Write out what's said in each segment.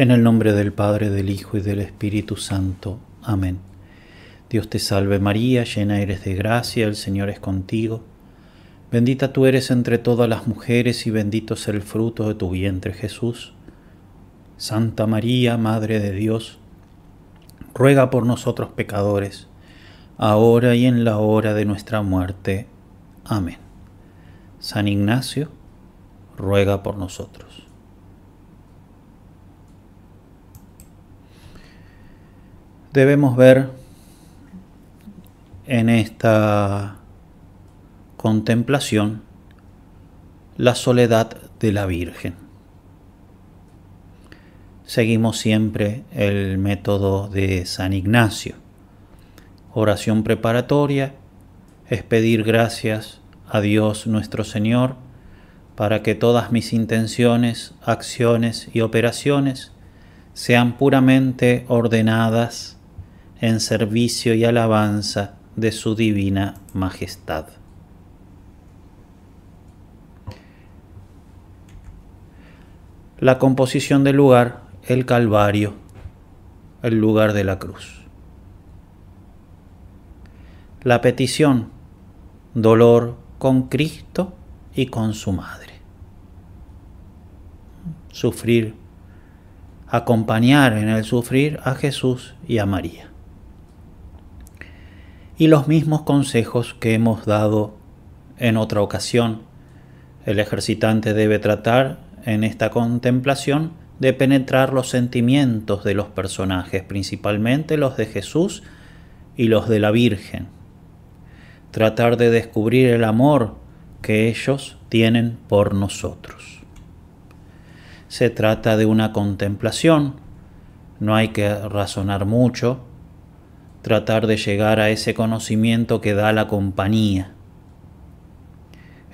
En el nombre del Padre, del Hijo y del Espíritu Santo. Amén. Dios te salve María, llena eres de gracia, el Señor es contigo. Bendita tú eres entre todas las mujeres y bendito es el fruto de tu vientre Jesús. Santa María, Madre de Dios, ruega por nosotros pecadores, ahora y en la hora de nuestra muerte. Amén. San Ignacio, ruega por nosotros. Debemos ver en esta contemplación la soledad de la Virgen. Seguimos siempre el método de San Ignacio. Oración preparatoria es pedir gracias a Dios nuestro Señor para que todas mis intenciones, acciones y operaciones sean puramente ordenadas en servicio y alabanza de su divina majestad. La composición del lugar, el Calvario, el lugar de la cruz. La petición, dolor con Cristo y con su Madre. Sufrir, acompañar en el sufrir a Jesús y a María y los mismos consejos que hemos dado en otra ocasión. El ejercitante debe tratar en esta contemplación de penetrar los sentimientos de los personajes, principalmente los de Jesús y los de la Virgen. Tratar de descubrir el amor que ellos tienen por nosotros. Se trata de una contemplación, no hay que razonar mucho, tratar de llegar a ese conocimiento que da la compañía,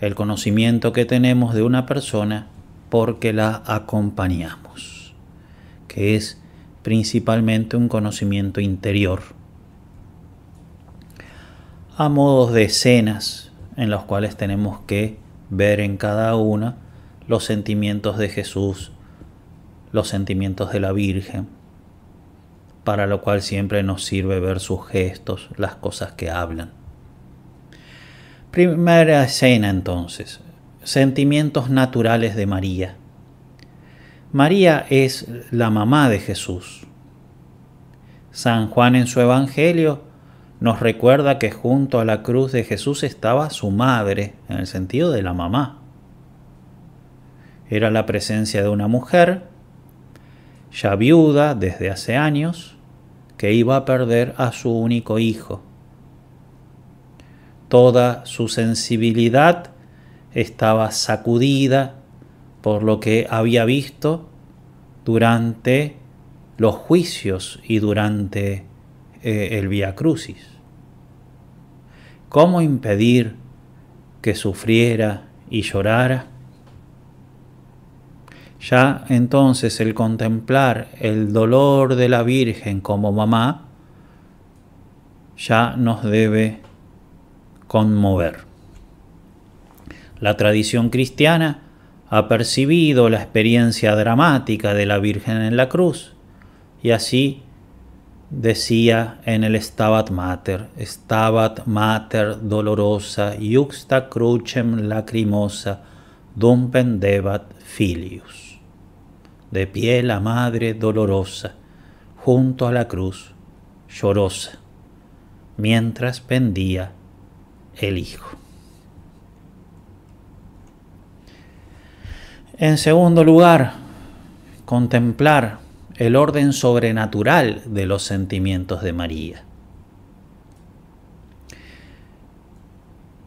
el conocimiento que tenemos de una persona porque la acompañamos, que es principalmente un conocimiento interior, a modos de escenas en las cuales tenemos que ver en cada una los sentimientos de Jesús, los sentimientos de la Virgen, para lo cual siempre nos sirve ver sus gestos, las cosas que hablan. Primera escena entonces, sentimientos naturales de María. María es la mamá de Jesús. San Juan en su Evangelio nos recuerda que junto a la cruz de Jesús estaba su madre, en el sentido de la mamá. Era la presencia de una mujer, ya viuda desde hace años, que iba a perder a su único hijo. Toda su sensibilidad estaba sacudida por lo que había visto durante los juicios y durante eh, el Via Crucis. ¿Cómo impedir que sufriera y llorara? Ya entonces el contemplar el dolor de la Virgen como mamá ya nos debe conmover. La tradición cristiana ha percibido la experiencia dramática de la Virgen en la cruz y así decía en el Stabat Mater, Stabat Mater dolorosa, iuxta crucem lacrimosa, dum pendebat filius de pie la madre dolorosa, junto a la cruz, llorosa, mientras pendía el Hijo. En segundo lugar, contemplar el orden sobrenatural de los sentimientos de María.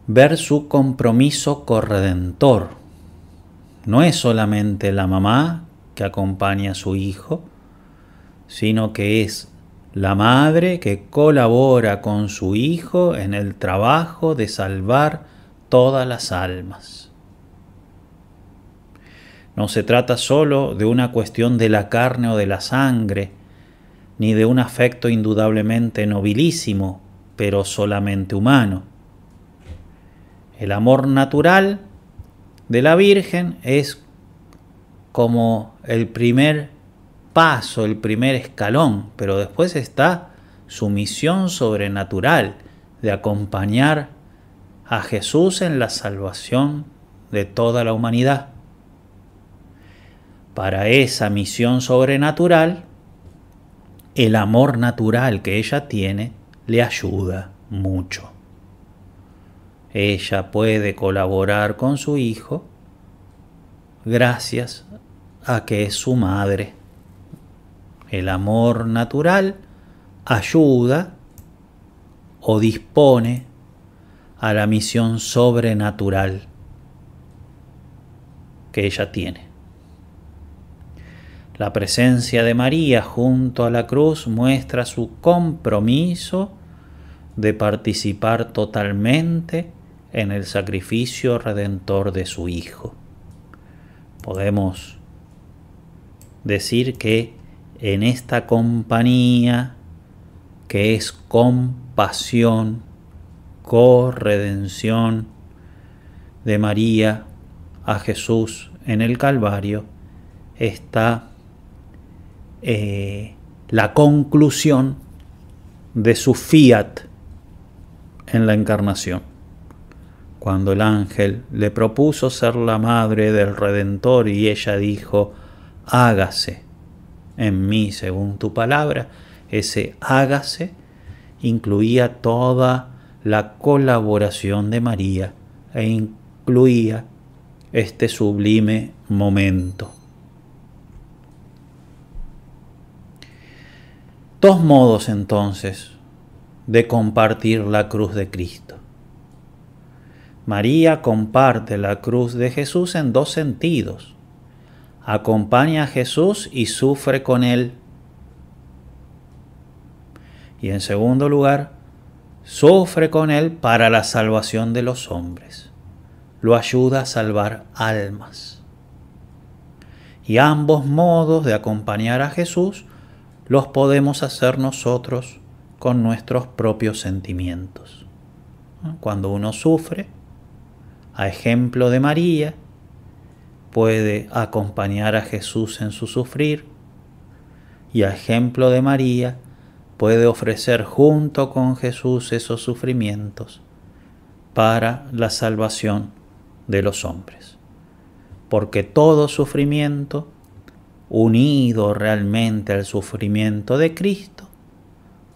Ver su compromiso corredentor. No es solamente la mamá que acompaña a su hijo, sino que es la madre que colabora con su hijo en el trabajo de salvar todas las almas. No se trata sólo de una cuestión de la carne o de la sangre, ni de un afecto indudablemente nobilísimo, pero solamente humano. El amor natural de la Virgen es como el primer paso, el primer escalón, pero después está su misión sobrenatural de acompañar a Jesús en la salvación de toda la humanidad. Para esa misión sobrenatural, el amor natural que ella tiene le ayuda mucho. Ella puede colaborar con su hijo gracias a que es su madre. El amor natural ayuda o dispone a la misión sobrenatural que ella tiene. La presencia de María junto a la cruz muestra su compromiso de participar totalmente en el sacrificio redentor de su Hijo. Podemos decir que en esta compañía que es compasión, corredención de María a Jesús en el Calvario, está eh, la conclusión de su fiat en la encarnación. Cuando el ángel le propuso ser la madre del Redentor y ella dijo, hágase en mí según tu palabra, ese hágase incluía toda la colaboración de María e incluía este sublime momento. Dos modos entonces de compartir la cruz de Cristo. María comparte la cruz de Jesús en dos sentidos. Acompaña a Jesús y sufre con él. Y en segundo lugar, sufre con él para la salvación de los hombres. Lo ayuda a salvar almas. Y ambos modos de acompañar a Jesús los podemos hacer nosotros con nuestros propios sentimientos. Cuando uno sufre, a ejemplo de María, puede acompañar a Jesús en su sufrir y a ejemplo de María puede ofrecer junto con Jesús esos sufrimientos para la salvación de los hombres. Porque todo sufrimiento, unido realmente al sufrimiento de Cristo,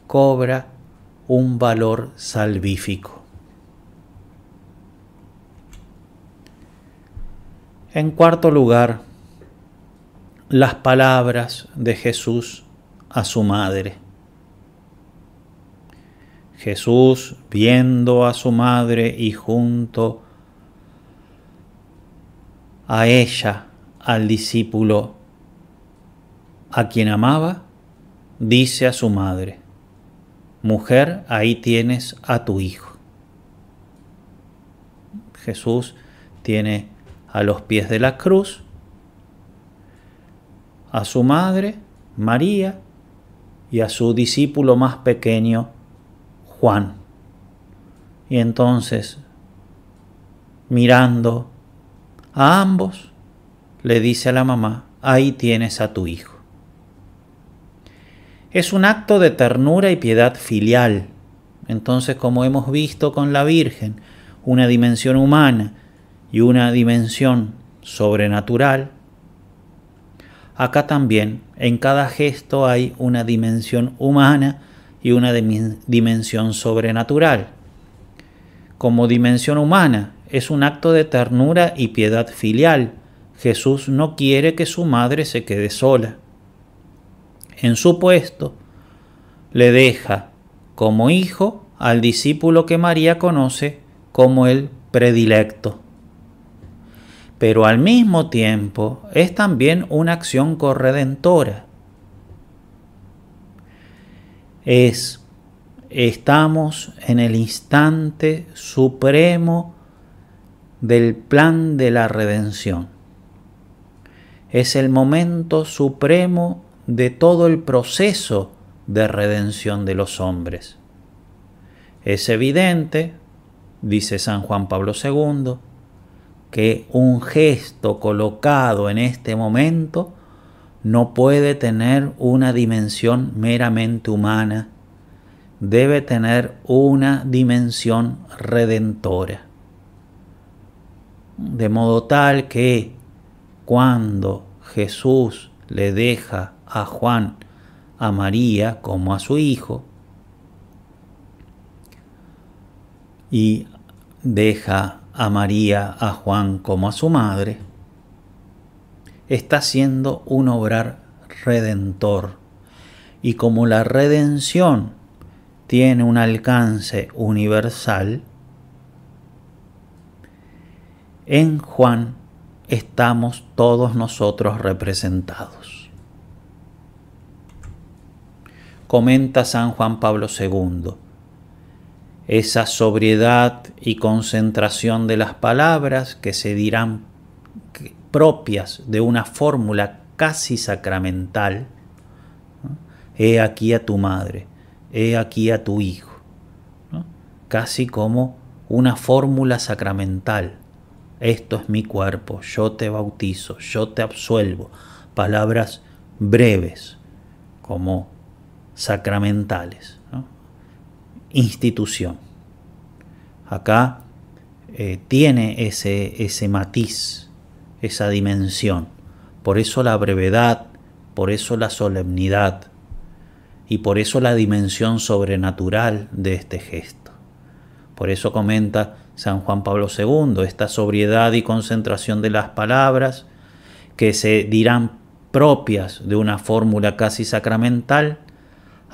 cobra un valor salvífico. En cuarto lugar, las palabras de Jesús a su madre. Jesús, viendo a su madre y junto a ella, al discípulo a quien amaba, dice a su madre, Mujer, ahí tienes a tu hijo. Jesús tiene a los pies de la cruz, a su madre, María, y a su discípulo más pequeño, Juan. Y entonces, mirando a ambos, le dice a la mamá, ahí tienes a tu hijo. Es un acto de ternura y piedad filial. Entonces, como hemos visto con la Virgen, una dimensión humana, y una dimensión sobrenatural, acá también en cada gesto hay una dimensión humana y una dimensión sobrenatural. Como dimensión humana es un acto de ternura y piedad filial. Jesús no quiere que su madre se quede sola. En su puesto le deja como hijo al discípulo que María conoce como el predilecto pero al mismo tiempo es también una acción corredentora. Es, estamos en el instante supremo del plan de la redención. Es el momento supremo de todo el proceso de redención de los hombres. Es evidente, dice San Juan Pablo II, que un gesto colocado en este momento no puede tener una dimensión meramente humana, debe tener una dimensión redentora. De modo tal que cuando Jesús le deja a Juan a María como a su hijo y deja a María a Juan como a su madre, está haciendo un obrar redentor. Y como la redención tiene un alcance universal, en Juan estamos todos nosotros representados. Comenta San Juan Pablo II, esa sobriedad y concentración de las palabras que se dirán propias de una fórmula casi sacramental, he aquí a tu madre, he aquí a tu hijo, casi como una fórmula sacramental. Esto es mi cuerpo, yo te bautizo, yo te absuelvo. Palabras breves como sacramentales. Institución. Acá eh, tiene ese, ese matiz esa dimensión. Por eso la brevedad, por eso la solemnidad y por eso la dimensión sobrenatural de este gesto. Por eso comenta San Juan Pablo II, esta sobriedad y concentración de las palabras que se dirán propias de una fórmula casi sacramental,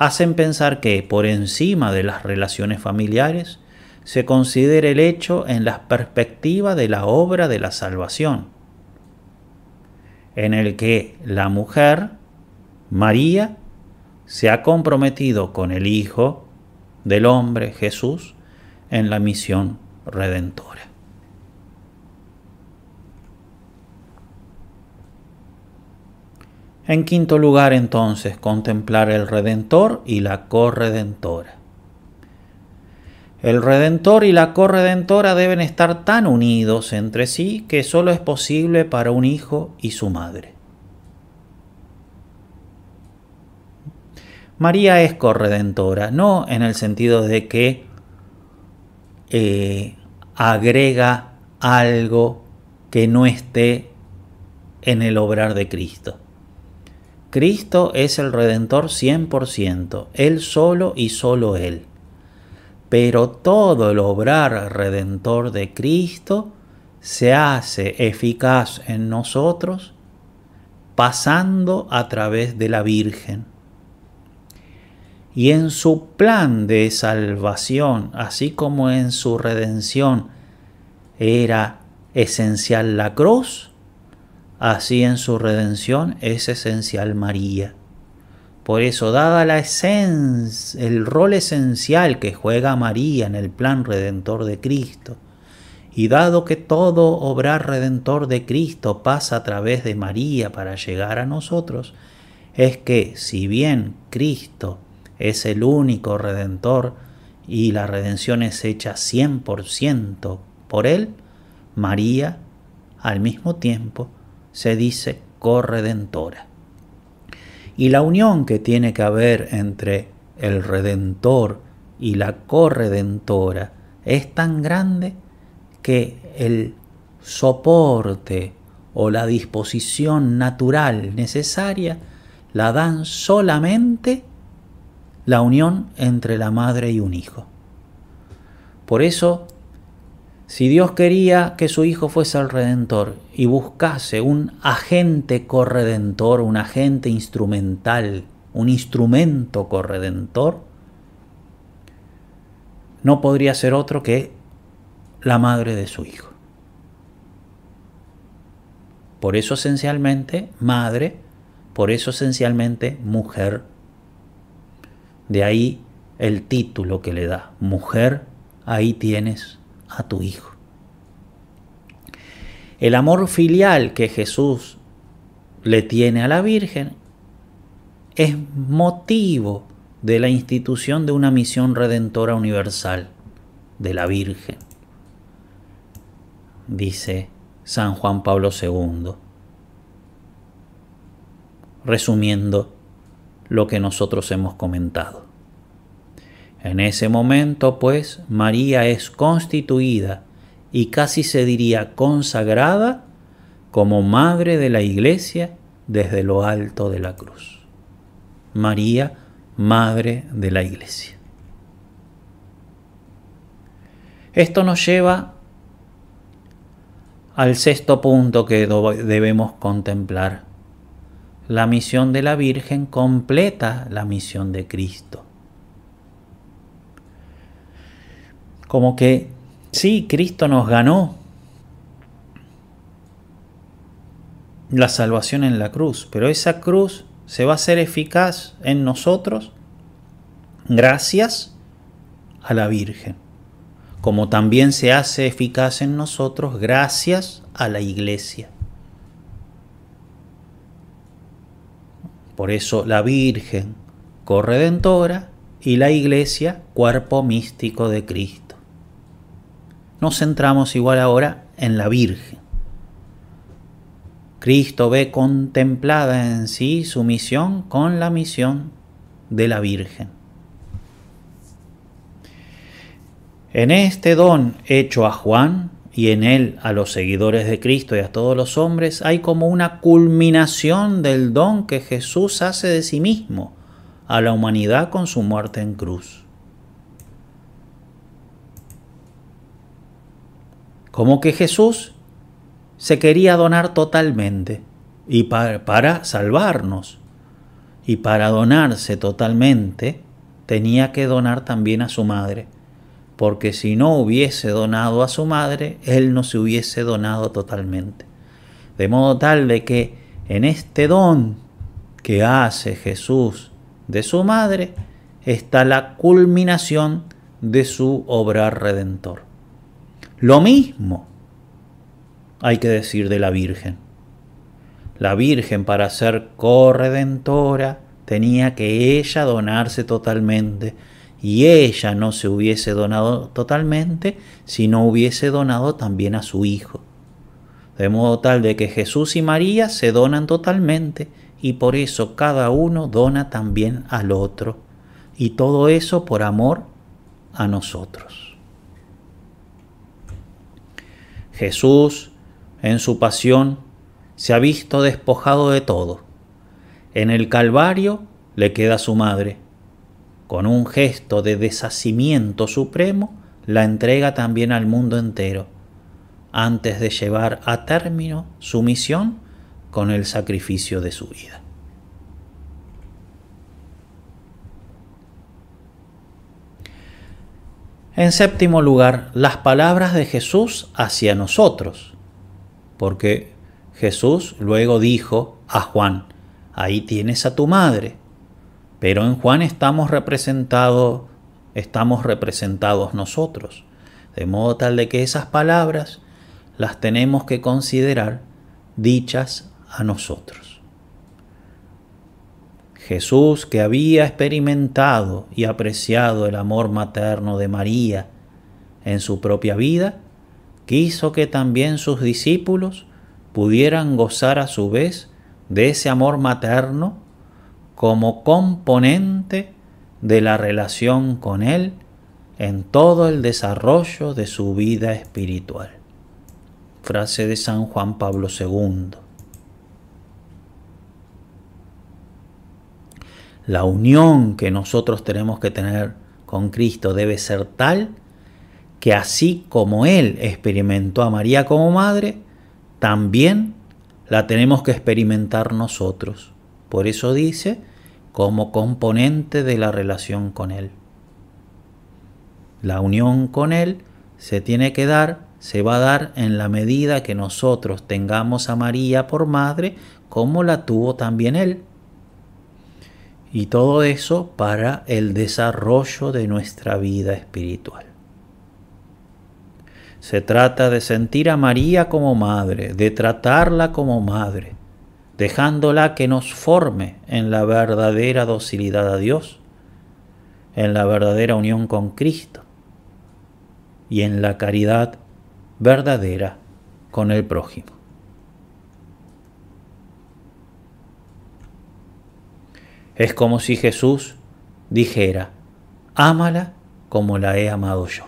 hacen pensar que por encima de las relaciones familiares se considere el hecho en la perspectiva de la obra de la salvación en el que la mujer, María, se ha comprometido con el Hijo del hombre, Jesús, en la misión redentora. En quinto lugar, entonces, contemplar el Redentor y la corredentora. El redentor y la corredentora deben estar tan unidos entre sí que solo es posible para un hijo y su madre. María es corredentora, no en el sentido de que eh, agrega algo que no esté en el obrar de Cristo. Cristo es el redentor 100%, Él solo y solo Él pero todo el obrar redentor de Cristo se hace eficaz en nosotros pasando a través de la Virgen. Y en su plan de salvación, así como en su redención era esencial la cruz, así en su redención es esencial María. Por eso, dada la esencia, el rol esencial que juega María en el plan redentor de Cristo, y dado que todo obrar redentor de Cristo pasa a través de María para llegar a nosotros, es que si bien Cristo es el único redentor y la redención es hecha 100% por Él, María al mismo tiempo se dice corredentora y la unión que tiene que haber entre el Redentor y la corredentora es tan grande que el soporte o la disposición natural necesaria la dan solamente la unión entre la madre y un hijo. Por eso si Dios quería que su Hijo fuese el Redentor y buscase un agente corredentor, un agente instrumental, un instrumento corredentor, no podría ser otro que la madre de su Hijo. Por eso esencialmente madre, por eso esencialmente mujer. De ahí el título que le da, mujer, ahí tienes a tu Hijo. El amor filial que Jesús le tiene a la Virgen es motivo de la institución de una misión redentora universal de la Virgen, dice San Juan Pablo II. resumiendo lo que nosotros hemos comentado. En ese momento, pues, María es constituida y casi se diría consagrada como madre de la iglesia desde lo alto de la cruz. María, madre de la iglesia. Esto nos lleva al sexto punto que debemos contemplar. La misión de la Virgen completa la misión de Cristo. Como que sí, Cristo nos ganó la salvación en la cruz, pero esa cruz se va a hacer eficaz en nosotros gracias a la Virgen como también se hace eficaz en nosotros gracias a la iglesia. Por eso la Virgen, corredentora, y la iglesia, cuerpo místico de Cristo. Nos centramos igual ahora en la Virgen. Cristo ve contemplada en sí su misión con la misión de la Virgen. En este don hecho a Juan y en él a los seguidores de Cristo y a todos los hombres hay como una culminación del don que Jesús hace de sí mismo a la humanidad con su muerte en cruz. Como que Jesús se quería donar totalmente y para, para salvarnos. Y para donarse totalmente tenía que donar también a su madre porque si no hubiese donado a su madre, él no se hubiese donado totalmente. De modo tal de que en este don que hace Jesús de su madre está la culminación de su obrar redentor. Lo mismo hay que decir de la Virgen. La Virgen para ser corredentora tenía que ella donarse totalmente y ella no se hubiese donado totalmente si no hubiese donado también a su Hijo. De modo tal de que Jesús y María se donan totalmente y por eso cada uno dona también al otro. Y todo eso por amor a nosotros. Jesús, en su pasión, se ha visto despojado de todo. En el Calvario le queda su madre con un gesto de deshacimiento supremo, la entrega también al mundo entero, antes de llevar a término su misión con el sacrificio de su vida. En séptimo lugar, las palabras de Jesús hacia nosotros, porque Jesús luego dijo a Juan, ahí tienes a tu madre, pero en Juan estamos representados, estamos representados nosotros, de modo tal de que esas palabras las tenemos que considerar dichas a nosotros. Jesús, que había experimentado y apreciado el amor materno de María en su propia vida, quiso que también sus discípulos pudieran gozar a su vez de ese amor materno como componente de la relación con Él en todo el desarrollo de su vida espiritual. Frase de San Juan Pablo II. La unión que nosotros tenemos que tener con Cristo debe ser tal que así como Él experimentó a María como madre, también la tenemos que experimentar nosotros. Por eso dice, como componente de la relación con Él. La unión con Él se tiene que dar, se va a dar en la medida que nosotros tengamos a María por madre como la tuvo también Él. Y todo eso para el desarrollo de nuestra vida espiritual. Se trata de sentir a María como madre, de tratarla como madre, dejándola que nos forme en la verdadera docilidad a Dios, en la verdadera unión con Cristo y en la caridad verdadera con el prójimo. Es como si Jesús dijera, ámala como la he amado yo.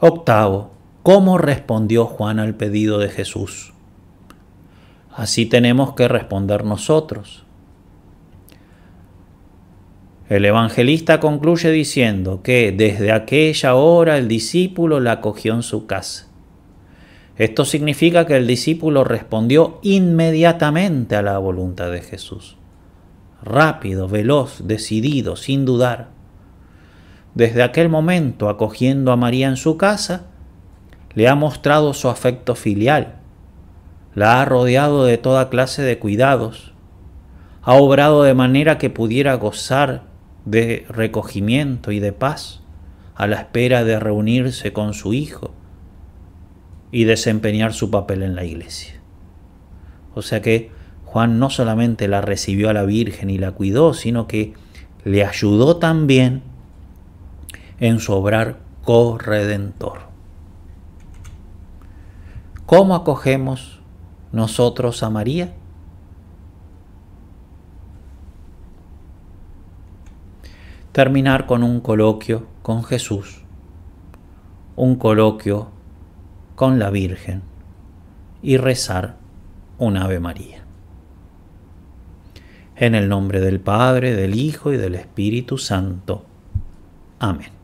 Octavo, ¿cómo respondió Juan al pedido de Jesús? Así tenemos que responder nosotros. El evangelista concluye diciendo que desde aquella hora el discípulo la acogió en su casa. Esto significa que el discípulo respondió inmediatamente a la voluntad de Jesús. Rápido, veloz, decidido, sin dudar. Desde aquel momento, acogiendo a María en su casa, le ha mostrado su afecto filial, la ha rodeado de toda clase de cuidados, ha obrado de manera que pudiera gozar de recogimiento y de paz a la espera de reunirse con su Hijo y desempeñar su papel en la iglesia. O sea que Juan no solamente la recibió a la Virgen y la cuidó, sino que le ayudó también en su obrar corredentor. ¿Cómo acogemos nosotros a María? Terminar con un coloquio con Jesús, un coloquio con la Virgen y rezar un Ave María. En el nombre del Padre, del Hijo y del Espíritu Santo. Amén.